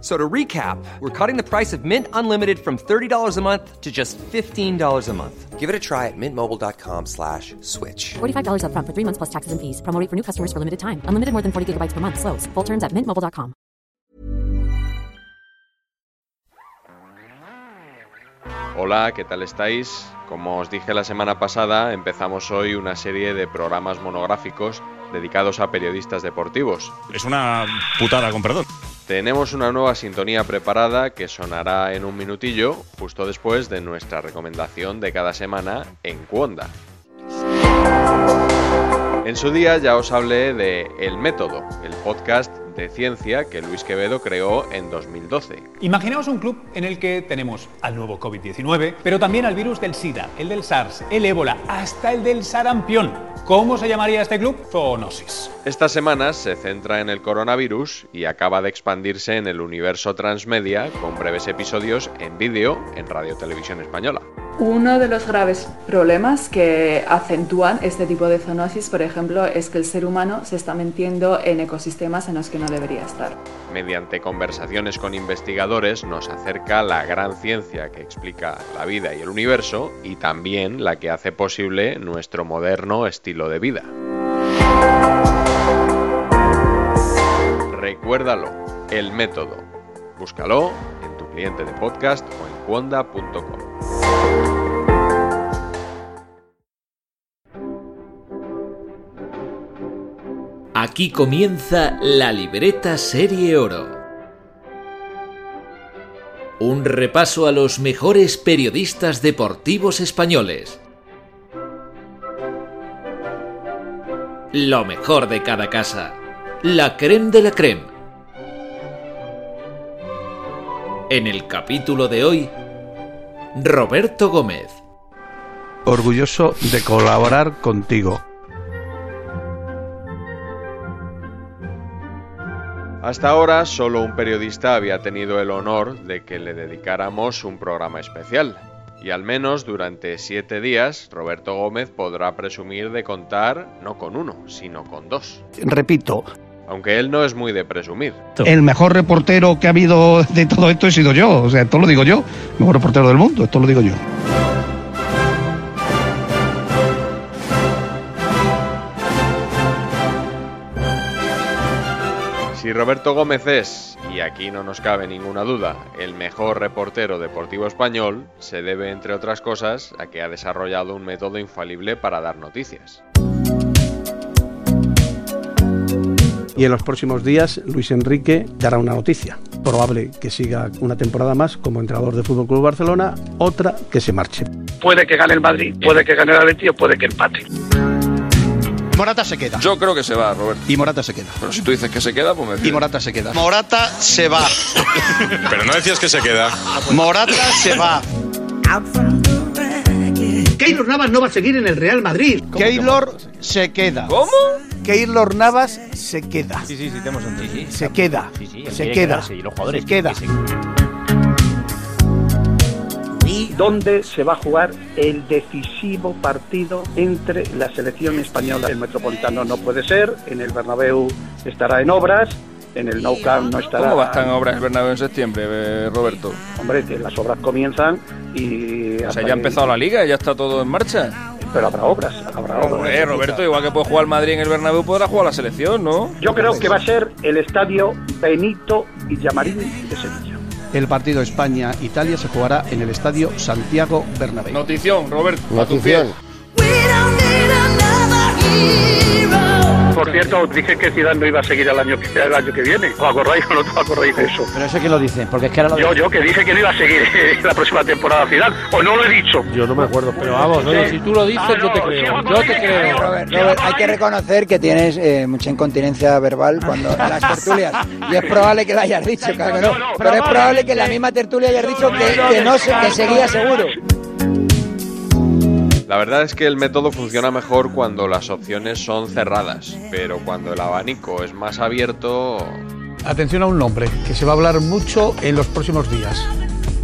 So to recap, we're cutting the price of Mint Unlimited from $30 a month to just $15 a month. Give it a try at mintmobile.com slash switch. $45 upfront for three months plus taxes and fees. Promo rate for new customers for limited time. Unlimited more than 40 gigabytes per month. Slows. Full terms at mintmobile.com. Hola, ¿qué tal estáis? Como os dije la semana pasada, empezamos hoy una serie de programas monográficos dedicados a periodistas deportivos. Es una putada, con perdón. Tenemos una nueva sintonía preparada que sonará en un minutillo, justo después de nuestra recomendación de cada semana en Cuonda. En su día ya os hablé de El Método, el podcast de ciencia que Luis Quevedo creó en 2012. Imaginaos un club en el que tenemos al nuevo COVID-19, pero también al virus del SIDA, el del SARS, el ébola, hasta el del sarampión. ¿Cómo se llamaría este club? Zoonosis. Estas semanas se centra en el coronavirus y acaba de expandirse en el universo transmedia con breves episodios en vídeo en Radio Televisión Española. Uno de los graves problemas que acentúan este tipo de zoonosis, por ejemplo, es que el ser humano se está metiendo en ecosistemas en los que no debería estar. Mediante conversaciones con investigadores nos acerca la gran ciencia que explica la vida y el universo y también la que hace posible nuestro moderno estilo de vida. Recuérdalo, el método. Búscalo en tu cliente de podcast o en cuonda.com. Aquí comienza la libreta Serie Oro. Un repaso a los mejores periodistas deportivos españoles. Lo mejor de cada casa. La creme de la creme. En el capítulo de hoy, Roberto Gómez. Orgulloso de colaborar contigo. Hasta ahora solo un periodista había tenido el honor de que le dedicáramos un programa especial. Y al menos durante siete días, Roberto Gómez podrá presumir de contar no con uno, sino con dos. Repito, Aunque él no es muy de presumir. el mejor reportero que ha habido de todo esto he sido yo. O sea, esto lo digo yo. Mejor reportero del mundo, esto lo digo yo. Si Roberto Gómez es, y aquí no nos cabe ninguna duda, el mejor reportero deportivo español, se debe, entre otras cosas, a que ha desarrollado un método infalible para dar noticias. Y en los próximos días, Luis Enrique dará una noticia. Probable que siga una temporada más como entrenador de Fútbol Club Barcelona, otra que se marche. Puede que gane el Madrid, puede que gane el Atleti o puede que empate. Morata se queda. Yo creo que se va, Roberto. Y Morata se queda. Pero si tú dices que se queda, pues me Y fío. Morata se queda. Morata se va. Pero no decías que se queda. Morata se va. Keylor Navas no va a seguir en el Real Madrid. Keylor se queda. ¿Cómo? Keylor Navas se queda. Sí, sí, sí, te hemos entendido. Se queda. Sí, sí, se queda. quedarse y los jugadores se queda. ¿Dónde se va a jugar el decisivo partido entre la selección española? El Metropolitano no puede ser, en el Bernabéu estará en obras, en el Nou Camp no estará. ¿Cómo va a estar en obras el Bernabéu en septiembre, eh, Roberto? Hombre, que las obras comienzan y... O sea, ya ha empezado la liga, ya está todo en marcha. Pero habrá obras, habrá obras. Hombre, Roberto, igual que puede jugar Madrid en el Bernabéu, podrá jugar la selección, ¿no? Yo creo que va a ser el estadio Benito Villamarín de Sevilla. El partido España-Italia se jugará en el estadio Santiago Bernabéu. Notición, Roberto. a tu Notición. Por cierto, dije que Zidane no iba a seguir el año que, el año que viene. ¿Os acordáis o no os acordáis de eso? Pero eso que lo dicen, porque es que ahora lo Yo, yo que dije que no iba a seguir la próxima temporada final. ¿O no lo he dicho? Yo no me acuerdo, pero vamos, oye, si tú lo dices, yo te creo. Yo te creo. Robert, Robert, hay que reconocer que tienes eh, mucha incontinencia verbal cuando en las tertulias. Y es probable que lo hayas dicho, claro que no. Pero es probable que en la misma tertulia hayas dicho que, que no se- que seguía seguro. La verdad es que el método funciona mejor cuando las opciones son cerradas, pero cuando el abanico es más abierto, Atención a un nombre que se va a hablar mucho en los próximos días.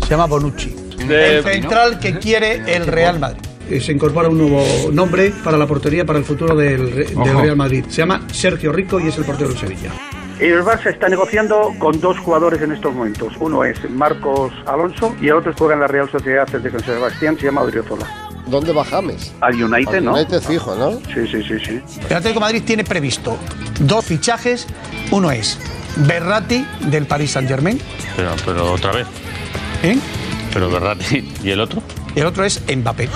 Se llama Bonucci. De- el central que quiere el Real Madrid. Eh, Se incorpora un nuevo nombre para la portería para el futuro del. Real Madrid. Se llama Sergio Rico y es el portero del Sevilla. El Barça está negociando con dos jugadores en estos momentos. Uno es Marcos Alonso y el otro juega en la Real Sociedad de San Sebastián, se llama Odriozola. ¿Dónde va James? Al United, Al ¿no? United fijo, ¿no? Sí, sí, sí, sí. El Atlético de Madrid tiene previsto dos fichajes. Uno es Berratti del Paris Saint Germain Pero, pero otra vez. ¿eh? Pero verdad. ¿Y el otro? y el otro es Mbappé.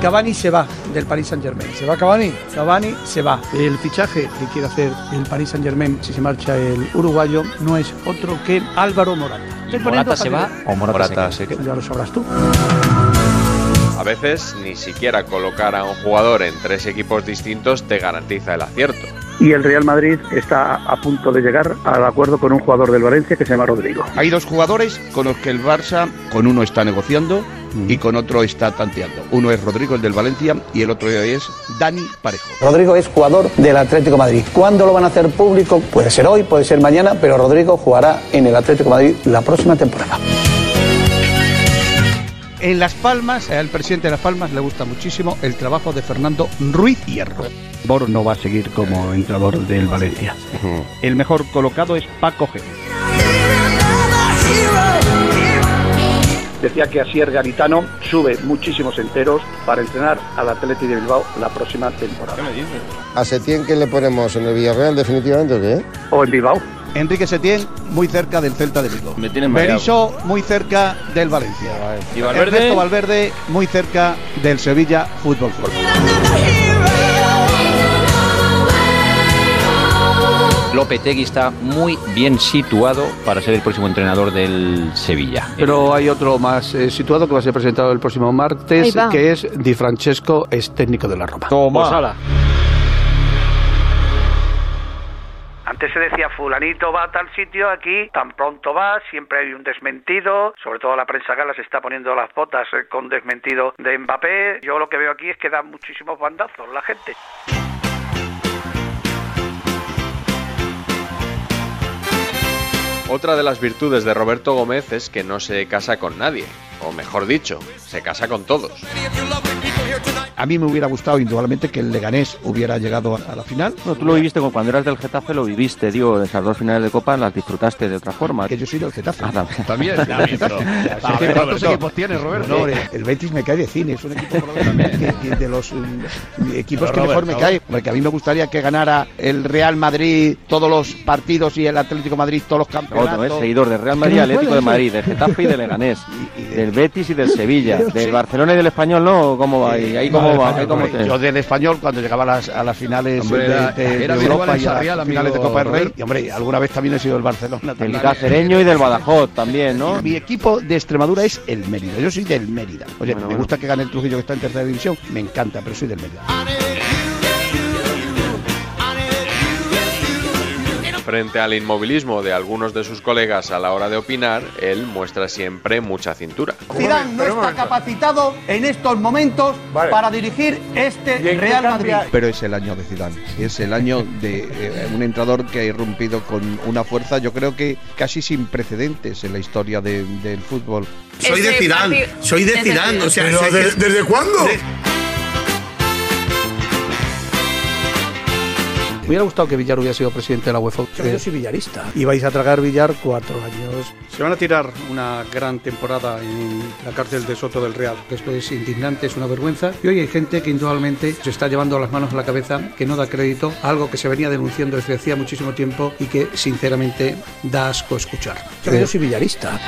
Cavani se va del Paris Saint Germain. ¿Se va Cavani? Cavani se va. El fichaje que quiere hacer el Paris Saint Germain si se marcha el uruguayo no es otro que Álvaro Morata. ¿Morata se va o Morata, Morata se se queda? Ya lo sabrás tú. a veces ni siquiera colocar a un jugador en tres equipos distintos te garantiza el acierto. Y el Real Madrid está a punto de llegar al acuerdo con un jugador del Valencia que se llama Rodrigo. Hay dos jugadores con los que el Barça, con uno está negociando y con otro está tanteando. Uno es Rodrigo, el del Valencia, y el otro es Dani Parejo. Rodrigo es jugador del Atlético de Madrid. ¿Cuándo lo van a hacer público? Puede ser hoy, puede ser mañana, pero Rodrigo jugará en el Atlético de Madrid la próxima temporada. En Las Palmas, al presidente de Las Palmas le gusta muchísimo el trabajo de Fernando Ruiz Hierro. Bor no va a seguir como entrenador del Valencia. El mejor colocado es Paco Gémez. Decía que Asier Garitano sube muchísimos enteros para entrenar al Atleti de Bilbao la próxima temporada. ¿A Setién qué le ponemos en el Villarreal definitivamente o qué? O en Bilbao. Enrique Setién, muy cerca del Celta de Vigo. Me. Berizzo, muy cerca del Valencia. ¿Y Valverde? Ernesto Valverde, muy cerca del Sevilla Fútbol Club. Lopetegui está muy bien situado para ser el próximo entrenador del Sevilla. Pero hay otro más eh, situado que va a ser presentado el próximo martes, que es Di Francesco, es técnico de la Roma. Toma. Antes se decía fulanito va a tal sitio, aquí tan pronto va, siempre hay un desmentido, sobre todo la prensa gala se está poniendo las botas eh, con desmentido de Mbappé. Yo lo que veo aquí es que da muchísimos bandazos la gente. Otra de las virtudes de Roberto Gómez es que no se casa con nadie, o mejor dicho, se casa con todos. A mí me hubiera gustado indudablemente que el Leganés hubiera llegado a, la final. No, tú lo viviste como cuando eras del Getafe, lo viviste, digo, esas dos finales de Copa las disfrutaste de otra forma. Que yo soy del Getafe. Ah, también. También, Ya, del Getafe. pero- Ya, Ah, ¿qué- Roberto. ¿Cuántos equipos tienes, Roberto? El Betis me cae de cine, es un equipo de los mm, equipos Pero, que mejor me cae. Porque a mí me gustaría que ganara el Real Madrid todos los partidos y el Atlético Madrid todos los campeonatos. Otro, seguidor del Real Madrid, ¿Qué Atlético de Madrid, del Getafe y del Leganés, del Betis y del Sevilla, del Barcelona y del Español, ¿no? ¿Cómo va? ahí? ¿Ahí cómo No, va? del ¿Ahí cómo español, te- Yo del español cuando llegaba a las, a las finales Hombre, de, de- era de Europa y a las finales de Copa del Rey. Y hombre, alguna vez también he sido del Barcelona. Del cacereño y del Badajoz también, ¿no? Mi equipo de Extremadura es el Mérida. Yo soy del Mérida. Oye, me gusta que gane el Trujillo que está en tercera división. Me encanta, pero soy del Mérida. Frente al inmovilismo de algunos de sus colegas a la hora de opinar, él muestra siempre mucha cintura. Zidane no está capacitado en estos momentos para dirigir este Real Madrid. Pero es el año de Zidane. Es el año de eh, un entrenador que ha irrumpido con una fuerza, yo creo que casi sin precedentes en la historia de- del fútbol. Soy de Zidane, soy de Zidane, o sea, Pero, sé ¿de- que- desde cuándo? Hubiera gustado que Villar hubiera sido presidente de la UEFA. Yo soy villarista. Y vais a tragar Villar cuatro años. Se van a tirar una gran temporada en la cárcel de Soto del Real. Esto es indignante, es una vergüenza. Y hoy hay gente que indudablemente se está llevando las manos a la cabeza, que no da crédito a algo que se venía denunciando desde hacía muchísimo tiempo y que sinceramente da asco escuchar. Yo soy villarista.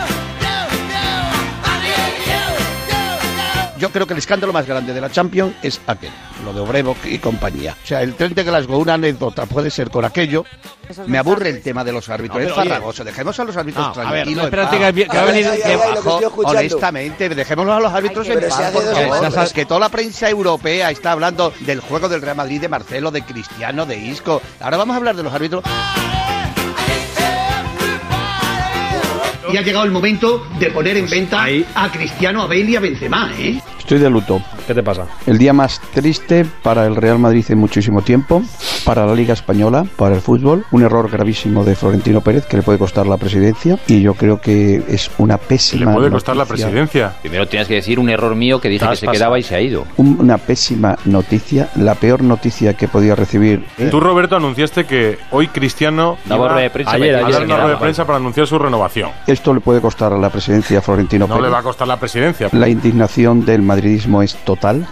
Yo creo que el escándalo más grande de la Champions es aquel, lo de Obrevo y compañía. O sea, el tren de Glasgow, una anécdota puede ser con aquello. Me aburre el tema de los árbitros, No, es farragoso. Dejemos a los árbitros No, a ver, tranquilos. honestamente, dejémoslos a los árbitros Ay, en paz. sabes que toda la prensa europea está hablando del juego del Real Madrid, de Marcelo, de Cristiano, de Isco. Ahora vamos a hablar de los árbitros. Y ha llegado el momento de poner en venta a Cristiano, a Bale y a Benzema, ¿eh? Estoy de luto. ¿Qué te pasa? El día más triste para el Real Madrid en muchísimo tiempo, para la Liga Española, para el fútbol. Un error gravísimo de Florentino Pérez que le puede costar la presidencia y yo creo que es una pésima. Le puede costar la noticia. presidencia. Primero tienes que decir un error mío que dije que se pasado. quedaba y se ha ido. Un- Una pésima noticia, la peor noticia que podía recibir. Tú, Roberto, anunciaste que hoy Cristiano Daba iba rueda de prensa a para decir dar que se una rueda de prensa para anunciar su renovación. Esto le puede costar a la presidencia a Florentino No Pérez. le va a costar la presidencia. La indignación del madridismo es total.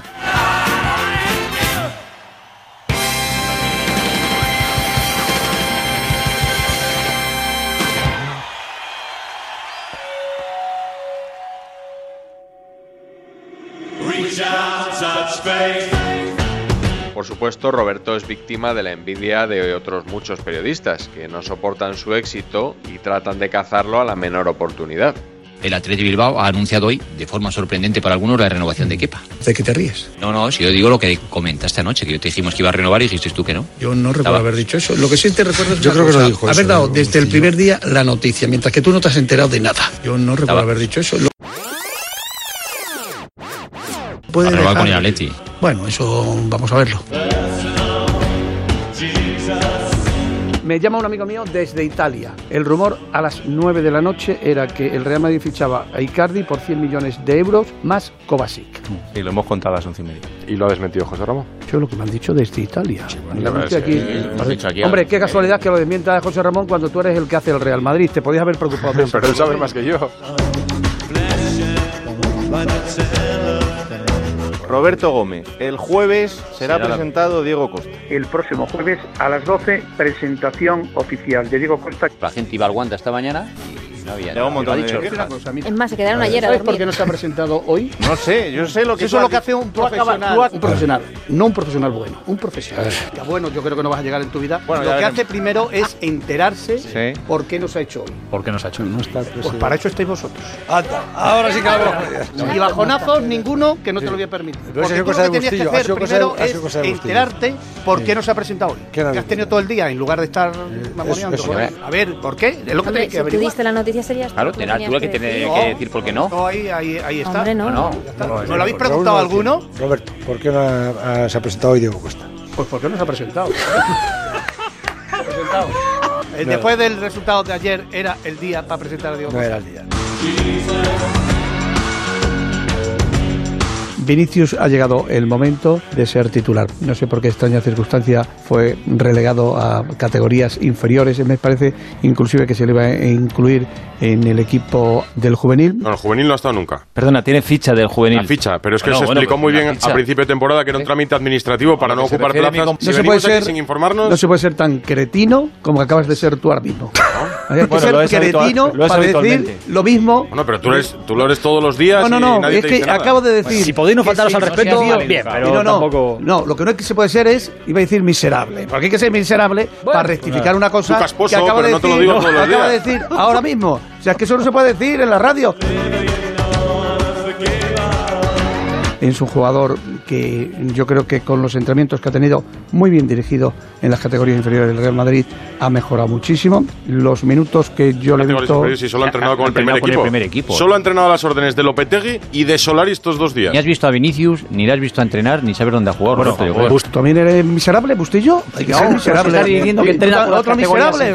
Por supuesto, Roberto es víctima de la envidia de otros muchos periodistas que no soportan su éxito y tratan de cazarlo a la menor oportunidad. El Atleti Bilbao ha anunciado hoy, de forma sorprendente para algunos, la renovación de Kepa. ¿De qué te ríes? No, no, si yo digo lo que comentaste anoche, que yo te dijimos que iba a renovar y dijiste tú que no. Yo no recuerdo Estaba- haber dicho eso. Lo que sí te recuerdo es Yo creo que lo dijo haber eso, dado desde el primer día la noticia, mientras que tú no te has enterado de nada. Yo no recuerdo Estaba- haber dicho eso. Lo- Va Puede a renovar con el dejar- Atleti. Bueno, eso vamos a verlo. Me llama un amigo mío desde Italia. El rumor a las 9 de la noche era que el Real Madrid fichaba a Icardi por 100 millones de euros más Kovacic. Y lo hemos contado a las once y media. ¿Y lo ha desmentido José Ramón? Yo lo que me han dicho desde Italia. bueno, aquí- dicho aquí Hombre, qué casualidad que lo desmienta José Ramón cuando tú eres el que hace el Real Madrid. Te podías haber preocupado de eso. Pero él sabe más que yo. Roberto Gómez, el jueves será, Será la- presentado Diego Costa. El próximo jueves a las 12, presentación oficial de Diego Costa. La gente iba al Wanda esta mañana y no había. Un montón dicho. quejas. Es más, se quedaron ayer a ¿Sabes por qué no se ha presentado hoy? No sé, yo sé lo que Eso es lo que hace un profesional. Un profesional. No un profesional bueno, un profesional. Que bueno, yo creo que no vas a llegar en tu vida. Bueno, lo ya que veremos. hace primero es enterarse Sí. por qué no se ha hecho hoy. ¿Por qué no se ha hecho? No está Pues para eso estáis vosotros. ahora sí que hablamos. Y bajonazos ninguno que no te lo voy a permitir. Porque tú lo que tenías que hacer primero es cosa de Bustillo. enterarte por Sí. qué no se ha presentado hoy. ¿Qué Que has tenido todo el día en lugar de estar mamoneando. eso, por ahí. eh. A ver, ¿por qué? Es lo que tenéis que averiguar. diste la noticia serías tú Claro, el que tendrás tú el que tenías tiene que decir por qué no. No, ahí, ahí, ahí está. Hombre, no. No, Ya. No, ¿No no, lo habéis porque preguntado a uno- alguno? Roberto, ¿por qué no ha- ha- se ha presentado hoy Diego Costa? Pues ¿por qué no se ha presentado? presentado. No. Después del resultado de ayer era el día para presentar a Diego No Costa. era el día. Vinicius ha llegado el momento de ser titular. No sé por qué extraña circunstancia fue relegado a categorías inferiores. Me parece inclusive que se le va a incluir en el equipo del juvenil. No, el juvenil no ha estado nunca. Perdona, tiene ficha del juvenil. La ficha, pero es que Bueno, se bueno, explicó pues muy bien ficha. a principio de temporada que era un trámite administrativo para no que se ocupar plazas. com- Si No se puede ser- sin informarnos, No se puede ser tan cretino como acabas de ser tú ahora mismo. Hay que Bueno, ser lo es cretino para decir lo mismo. Bueno, pero tú, eres, tú lo eres todos los días No, no, y no, nadie es te que dice nada. acabo de decir. Si podéis no faltaros al respeto, sí, bien, pero no, no, tampoco- No, lo que no es que se puede ser es, iba a decir miserable. Porque hay que ser miserable para rectificar una cosa Tú casposo, que acabo pero de no decir, acabo de decir ahora mismo. O sea, es que eso no se puede decir en la radio. Es un jugador que yo creo que con los entrenamientos que ha tenido muy bien dirigido en las categorías inferiores del Real Madrid ha mejorado muchísimo. Los minutos que yo le he visto y solo ha entrenado con el primer entrenado con el equipo. primer equipo. Solo ha entrenado a las órdenes de Lopetegui y de Solari estos dos días. Ni has visto a Vinicius, ni le has visto a entrenar, ni sabes dónde ha jugado. Yo creo. Pues ¿También eres miserable, Bustillo? Hay que No, ser miserable. se está diciendo que entrena las Otro miserable.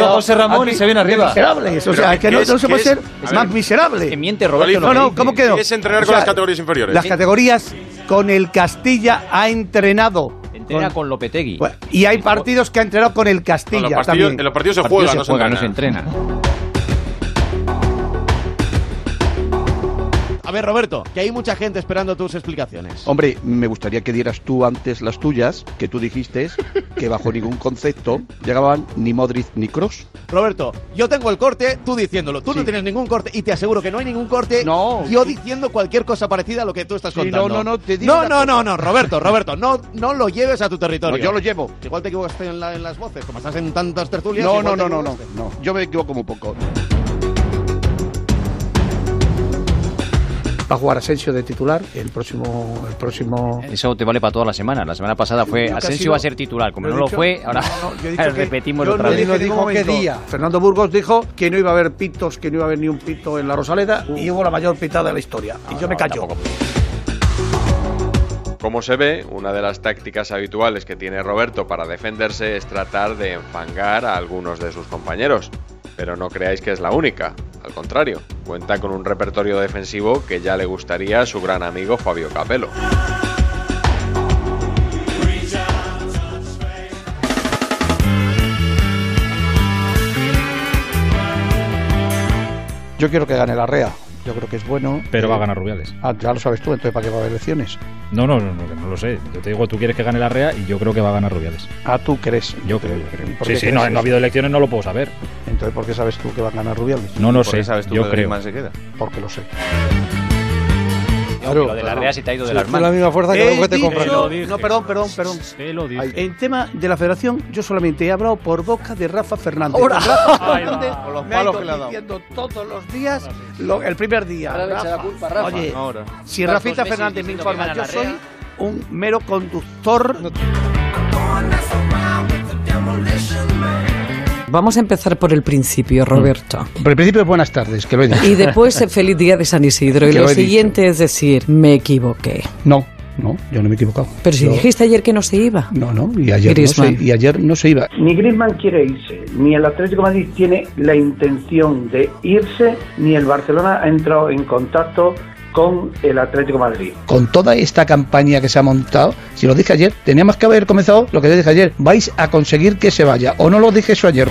José Ramón y se viene arriba. Miserables. O sea, es que ¿qué no, es- no se puede ser más miserable. Que miente Roberto. No, no. ¿cómo que no? ¿Qué es entrenar con las categorías inferiores? Las categorías con el Castilla ha entrenado. Entrena con Lopetegui. Y hay partidos que ha entrenado con el No, Castilla los partidos- también. en los partidos se juega, se no se juega, no se entrena. A ver, Roberto, que hay mucha gente esperando tus explicaciones. Hombre, me gustaría que dieras tú antes las tuyas, que tú dijiste que bajo ningún concepto llegaban ni Modric ni Cross. Roberto, yo tengo el corte, tú diciéndolo. Tú no tienes ningún corte y te aseguro que no hay ningún corte. No. Yo diciendo cualquier cosa parecida a lo que tú estás Sí, contando. no, no, no, te digo No, no, no, no, Roberto, Roberto, no, no lo lleves a tu territorio. No, yo lo llevo. Igual te equivocaste en, la- en las voces, como estás en tantas tertulias. No, no, no, no, no, no. Yo me equivoco un poco. Va a jugar Asensio de titular el próximo, el próximo. Eso te vale para toda la semana. La semana pasada fue Asensio sido- va a ser titular. Como no lo fue, ahora No, no, repetimos otra no vez. en ningún momento. Fernando Burgos dijo que no iba a haber pitos, que no iba a haber ni un pito en la Rosaleda y hubo la mayor pitada de la historia. y yo me callo. Como se ve, una de las tácticas habituales que tiene Roberto para defenderse es tratar de enfangar a algunos de sus compañeros. Pero no creáis que es la única, al contrario, cuenta con un repertorio defensivo que ya le gustaría a su gran amigo Fabio Capello. Yo quiero que gane la REA. Yo creo que es bueno. Pero Eh, va a ganar Rubiales. Ah, ya lo sabes tú, entonces ¿para qué va a haber elecciones? No, no, no, no, no lo sé. Yo te digo, tú quieres que gane la REA y yo creo que va a ganar Rubiales. Ah, tú crees. Yo creo, yo creo. ¿Por Sí, sí, no, no ha habido elecciones, no lo puedo saber. Entonces, ¿por qué sabes tú que va a ganar Rubiales? No lo ¿Por sé, qué sabes tú yo que creo. Griezmann se queda? Porque lo sé. Lo de la REA se te ha ido de las Es manos. la misma fuerza que te. No, perdón, perdón, perdón. En tema de la federación, yo solamente he hablado por boca de Rafa Fernández. Ahora. Rafa Fernández los me ha palos ido que le ha dado. diciendo todos los días lo- el primer día. Ahora le echa la Rafa, culpa a Rafa. Oye, Ahora. si Tantos Rafita meses Fernández me diciendo que informa, yo la soy un mero conductor. Vamos a empezar por el principio, Roberto. Por el principio, buenas tardes, que lo he dicho. Y después, feliz día de San Isidro. Y lo, lo he dicho. siguiente es decir, me equivoqué. No, no, yo no me he equivocado. Pero si Yo- dijiste ayer que no se iba. No, no, y ayer, no Griezmann. se, y ayer no se iba. Ni Griezmann quiere irse, ni el Atlético de Madrid tiene la intención de irse, ni el Barcelona ha entrado en contacto con el Atlético de Madrid. Con toda esta campaña que se ha montado, si lo dije ayer, teníamos que haber comenzado lo que yo dije ayer. Vais a conseguir que se vaya. ¿O no lo dije eso ayer?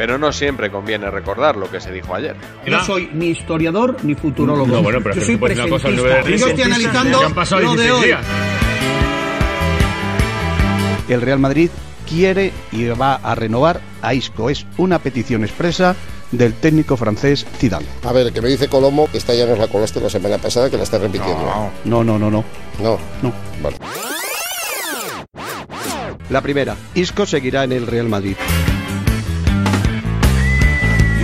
Pero no siempre conviene recordar lo que se dijo ayer. No soy ni historiador ni futurólogo. No, bueno, pero yo soy una cosa presentista. Yo estoy analizando lo de 16 hoy. días. El Real Madrid quiere y va a renovar a Isco. Es una petición expresa del técnico francés Zidane. A ver, que me dice Colomo que esta ya nos la colaste la semana pasada, que la está repitiendo. No, no, no, no. No. No. Vale. La primera, Isco seguirá en el Real Madrid.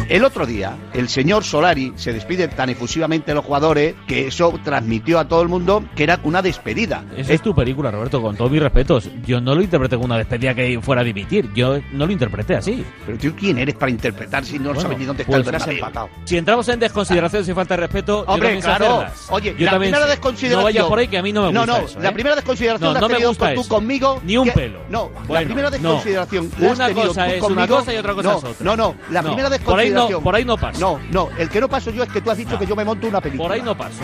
El otro día, el señor Solari se despide tan efusivamente de los jugadores que eso transmitió a todo el mundo que era una despedida. Esa es tu película, Roberto, con todos mis respetos. Yo no lo interpreté como una despedida que fuera a dimitir. Yo no lo interpreté así. Pero tú, ¿quién eres para interpretar si no Bueno, sabes ni dónde está pues el has Bernabéu? Si entramos en desconsideraciones y falta de respeto, yo Hombre, sé claro. Oye, yo la también primera desconsideración. No vayas por ahí que a mí no me gusta No, no, eso, la ¿eh? primera desconsideración No, la no has me gusta tú eso. conmigo. Ni un que- pelo. No, la primera no. desconsideración la has Una cosa tú es una conmigo. cosa y otra cosa no, es otra. No, no, la No, primera ahí no- por ahí no paso. No, no, el que no paso yo es que tú has dicho que yo me monto una película. Por ahí no paso.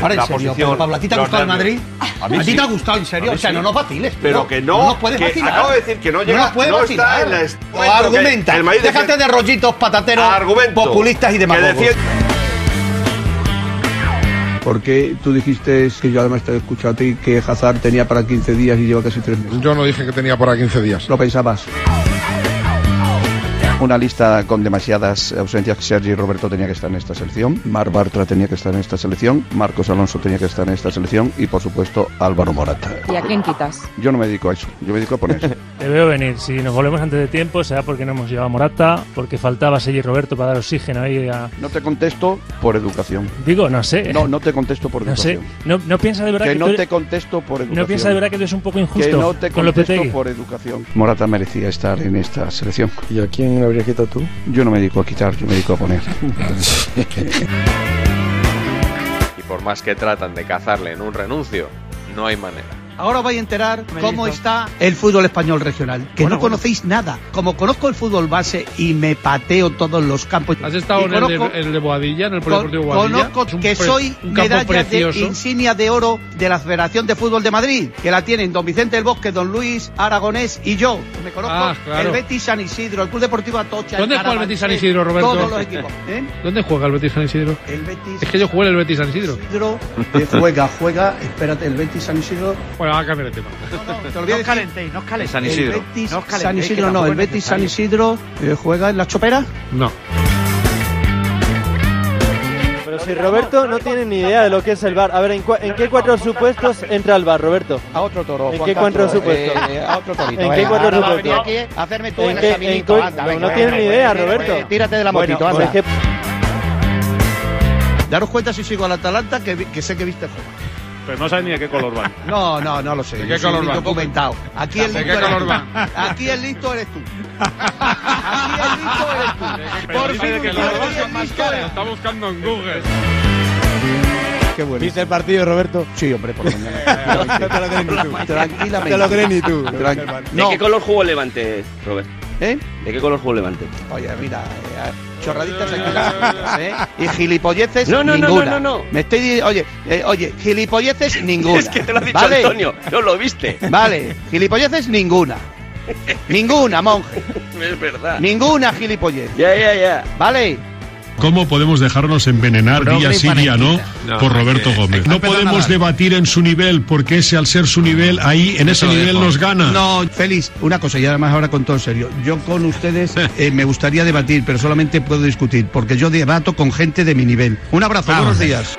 Ahora, en La serio, posición, Pablo, ¿a ti te ha gustado el Madrid? ¿A, A mí ti sí. te ha gustado, en A serio? O sea, sí. no nos vaciles. Pero que no, nos puedes que vacilar. acabo de decir que no llega- nos puedes no está vacilar. en la argumenta. el Madrid Déjate de rollitos patateros populistas y demagogos. Porque tú dijiste que yo además te he escuchado a ti que Hazard tenía para 15 días y lleva casi 3 meses. Yo no dije que tenía para 15 días. Lo pensabas. Una lista con demasiadas ausencias. Sergi Roberto tenía que estar en esta selección, Mar Bartra tenía que estar en esta selección, Marcos Alonso tenía que estar en esta selección y por supuesto Álvaro Morata. ¿Y a quién quitas? Yo no me dedico a eso, yo me dedico a poner. Te veo venir. Si nos volvemos antes de tiempo, será porque no hemos llevado a Morata, porque faltaba Sergi Roberto para dar oxígeno ahí a... No te contesto por educación. Digo, no sé. No, no te contesto por No sé. educación. No, no piensa de verdad Que que, no tú- te contesto por educación. No piensa de verdad que eres un poco injusto Que no te con contesto Lopetegui. por educación. Morata merecía estar en esta selección. ¿Y a quién habrías quitado tú? Yo no me dedico a quitar, yo me dedico a poner. Y por más que tratan de cazarle en un renuncio, no hay manera. Ahora os vais a enterar Me cómo está el fútbol español regional, que no conocéis nada. Como conozco el fútbol base y me pateo todos los campos. ¿Has estado en el, de, el de Boadilla, en el Polideportivo Boadilla? Conozco que soy medalla de insignia de oro de la Federación de Fútbol de Madrid, que la tienen don Vicente del Bosque, don Luis Aragonés y yo. Me conozco Ah, claro. el Betis San Isidro, el Club Deportivo Atocha. ¿Dónde juega el Betis San Isidro, Roberto? Todos los equipos. ¿eh? ¿Dónde juega el Betis San Isidro? El Betis Es que yo jugué en el Betis San Isidro. Isidro juega, juega, espérate, el Betis San Isidro. Bueno, vamos a cambiar de tema. Te olvidé decir- calentéis, no os calentéis. San Isidro. El Betis No os calentéis, San Isidro no, el Betis San. Isidro eh, juega en la chopera. No. Pero si Roberto no tiene ni idea de lo que es el bar. A ver, ¿en, cua- en qué cuatro supuestos entra el bar, Roberto? A otro toro. ¿En Juan qué cuatro Castro, supuestos? eh, a otro torito. ¿En qué venga. cuatro Ahora va a venir supuestos? aquí a hacerme tú ¿En el qué- en examinito, cu- anda, no, venga, no venga, tienes ni venga, idea, venga, Roberto. venga, Tírate de la Bueno, motito, anda. Daros cuenta si sigo al Atalanta que, vi- que sé que viste el juego. Pero no sabes ni de qué color van. No, no, no lo sé. ¿De Yo qué soy color un van? documentado. Aquí el ¿De listo qué eres color tú. van? Aquí el listo eres tú. Aquí el listo eres tú. Por fin un día listo Está buscando en Google. Qué bueno. ¿Viste el partido, Roberto? Sí, hombre, por mañana. No te lo crees ni tú. Tranquilamente. Te lo crees ni tú. Tran- ¿De No, qué color jugó Levante, Robert? ¿Eh? ¿De qué color jugó Levante? Oye, mira, eh, chorraditas aquí, ¿eh? Y gilipolleces No, no, no, ninguna. no, no, no. Me estoy di- oye, eh, oye, gilipolleces ninguna. Es que te lo ha dicho ¿Vale? Antonio, no lo viste. Vale, gilipolleces ninguna. Ninguna, monje. Es verdad. Ninguna gilipollez. Ya, ya, ya. ¿Vale? ¿Cómo podemos dejarnos envenenar Progre día sí día no No, por Roberto que- Gómez? No podemos debatir en su nivel porque ese al ser su nivel ahí en ese nivel nos gana. No, feliz. Una cosa, y además ahora con todo serio. Yo con ustedes eh, me gustaría debatir, pero solamente puedo discutir, porque yo debato con gente de mi nivel. Un abrazo, Vamos. buenos días.